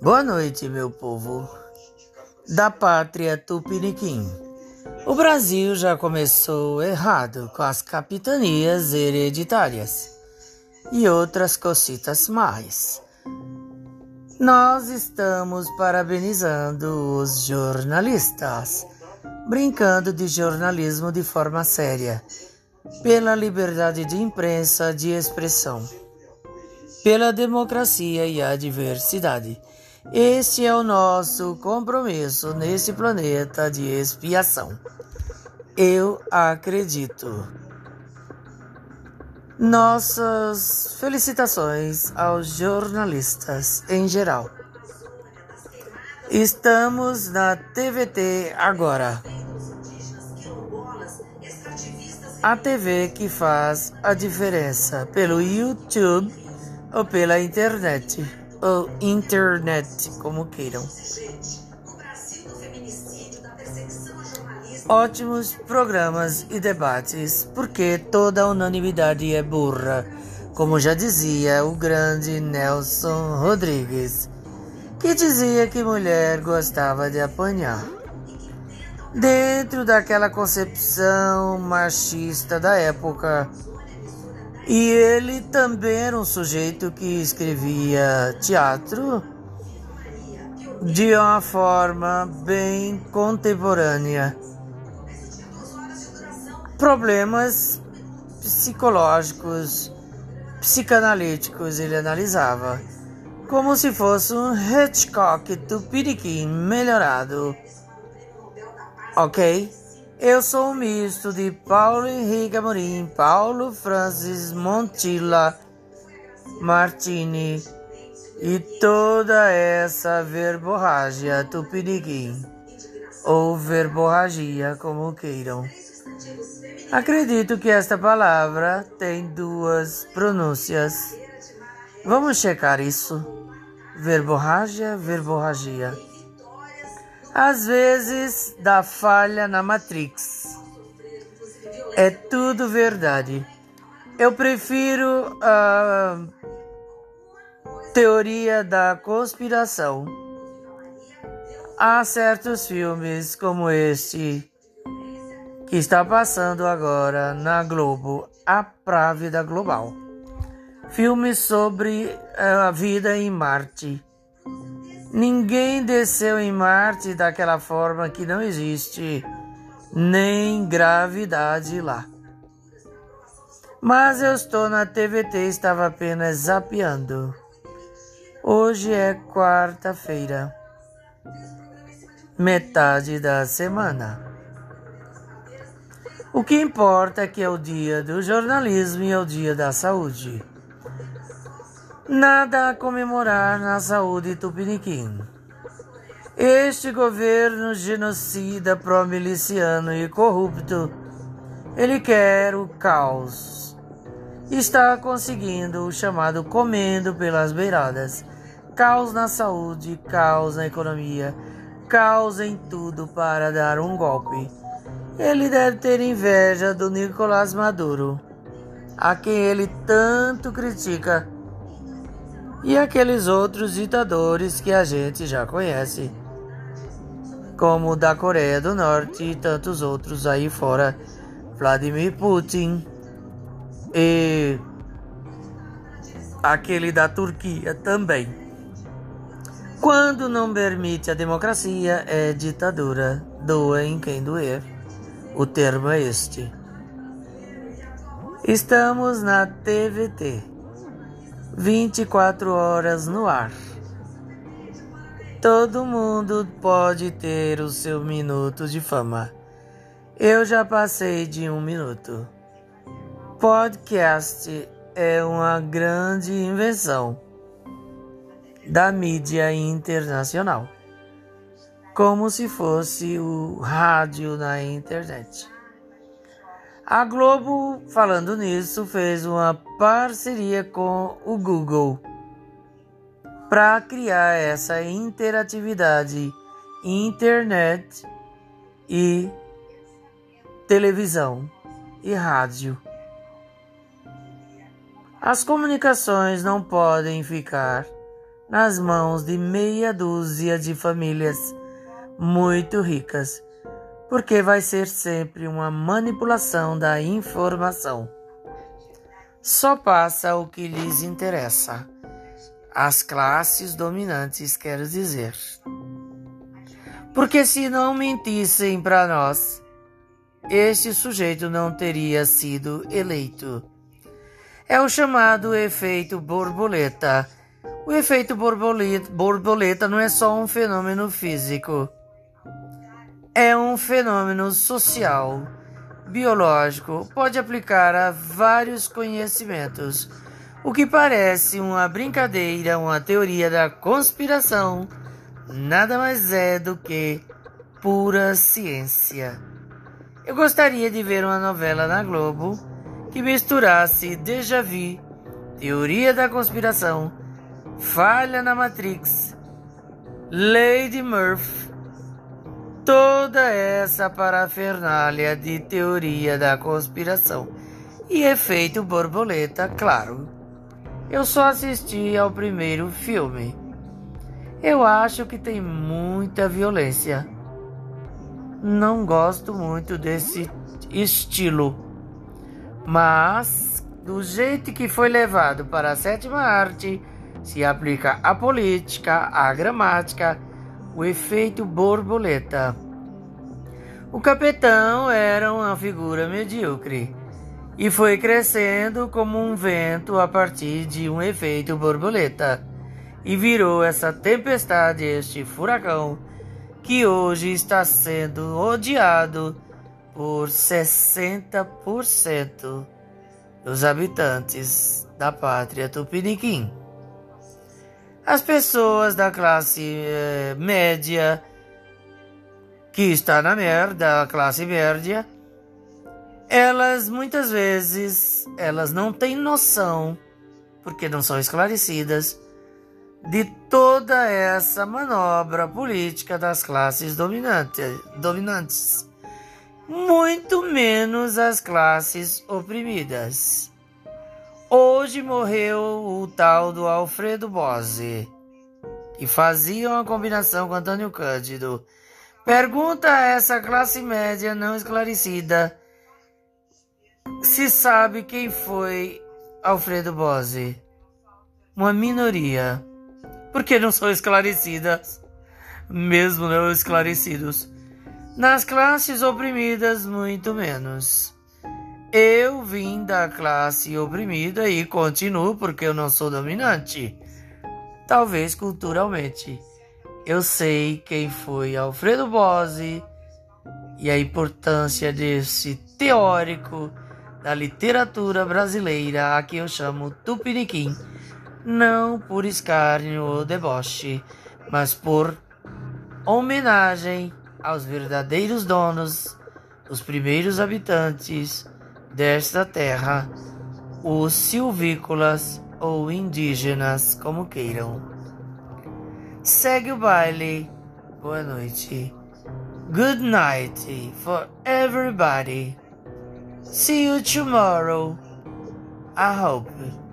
Boa noite, meu povo da pátria tupiniquim. O Brasil já começou errado com as capitanias hereditárias e outras cositas mais. Nós estamos parabenizando os jornalistas, brincando de jornalismo de forma séria, pela liberdade de imprensa, de expressão, pela democracia e a diversidade. Este é o nosso compromisso nesse planeta de expiação. Eu acredito. Nossas felicitações aos jornalistas em geral. Estamos na TVT agora. A TV que faz a diferença pelo YouTube ou pela internet ou internet, como queiram. Ótimos programas e debates, porque toda unanimidade é burra, como já dizia o grande Nelson Rodrigues, que dizia que mulher gostava de apanhar. Dentro daquela concepção machista da época, e ele também era um sujeito que escrevia teatro de uma forma bem contemporânea. Problemas psicológicos, psicanalíticos ele analisava, como se fosse um Hitchcock tupiniquim melhorado. Ok? Eu sou um misto de Paulo Henrique Amorim, Paulo Francis Montilla Martini e toda essa verborragia tupiniquim, ou verborragia, como queiram. Acredito que esta palavra tem duas pronúncias. Vamos checar isso. Verborragia, verborragia às vezes dá falha na Matrix. É tudo verdade. Eu prefiro a teoria da conspiração. Há certos filmes como este que está passando agora na Globo, a Právida Global. Filmes sobre eh, a vida em Marte Ninguém desceu em Marte daquela forma que não existe nem gravidade lá. Mas eu estou na TVT, estava apenas zapeando. Hoje é quarta-feira, metade da semana. O que importa é que é o dia do jornalismo e é o dia da saúde. Nada a comemorar na saúde tupiniquim. Este governo genocida, pró-miliciano e corrupto, ele quer o caos. Está conseguindo o chamado comendo pelas beiradas. Caos na saúde, caos na economia, caos em tudo para dar um golpe. Ele deve ter inveja do Nicolás Maduro, a quem ele tanto critica e aqueles outros ditadores que a gente já conhece, como o da Coreia do Norte e tantos outros aí fora, Vladimir Putin e aquele da Turquia também. Quando não permite a democracia, é ditadura. Doa em quem doer. O termo é este. Estamos na TVT. 24 horas no ar. Todo mundo pode ter o seu minuto de fama. Eu já passei de um minuto. Podcast é uma grande invenção da mídia internacional, como se fosse o rádio na internet. A Globo, falando nisso, fez uma parceria com o Google para criar essa interatividade internet e televisão e rádio. As comunicações não podem ficar nas mãos de meia dúzia de famílias muito ricas, porque vai ser sempre uma manipulação da informação. Só passa o que lhes interessa. As classes dominantes, quero dizer. Porque se não mentissem para nós, este sujeito não teria sido eleito. É o chamado efeito borboleta. O efeito borboleta não é só um fenômeno físico, é um fenômeno social, biológico, pode aplicar a vários conhecimentos. O que parece uma brincadeira, uma teoria da conspiração, nada mais é do que pura ciência. Eu gostaria de ver uma novela na Globo que misturasse déjà vu, teoria da conspiração, falha na Matrix, Lady Murphy, toda essa parafernália de teoria da conspiração e efeito borboleta, claro. Eu só assisti ao primeiro filme. Eu acho que tem muita violência não gosto muito desse estilo. Mas, do jeito que foi levado para a sétima arte, se aplica a política, a gramática, o efeito borboleta. O capitão era uma figura medíocre e foi crescendo como um vento a partir de um efeito borboleta e virou essa tempestade, este furacão que hoje está sendo odiado por 60% dos habitantes da pátria tupiniquim. As pessoas da classe eh, média, que está na merda, a classe média, elas muitas vezes elas não têm noção, porque não são esclarecidas, de toda essa manobra política das classes dominantes, muito menos as classes oprimidas. Hoje morreu o tal do Alfredo Bose, que fazia uma combinação com Antônio Cândido. Pergunta a essa classe média não esclarecida se sabe quem foi Alfredo Bose. Uma minoria porque não são esclarecidas, mesmo não esclarecidos. Nas classes oprimidas, muito menos. Eu vim da classe oprimida e continuo porque eu não sou dominante. Talvez culturalmente. Eu sei quem foi Alfredo Bose e a importância desse teórico da literatura brasileira a que eu chamo Tupiniquim não por escárnio ou deboche, mas por homenagem aos verdadeiros donos, os primeiros habitantes desta terra, os silvícolas ou indígenas, como queiram. Segue o baile. Boa noite. Good night for everybody. See you tomorrow. I hope.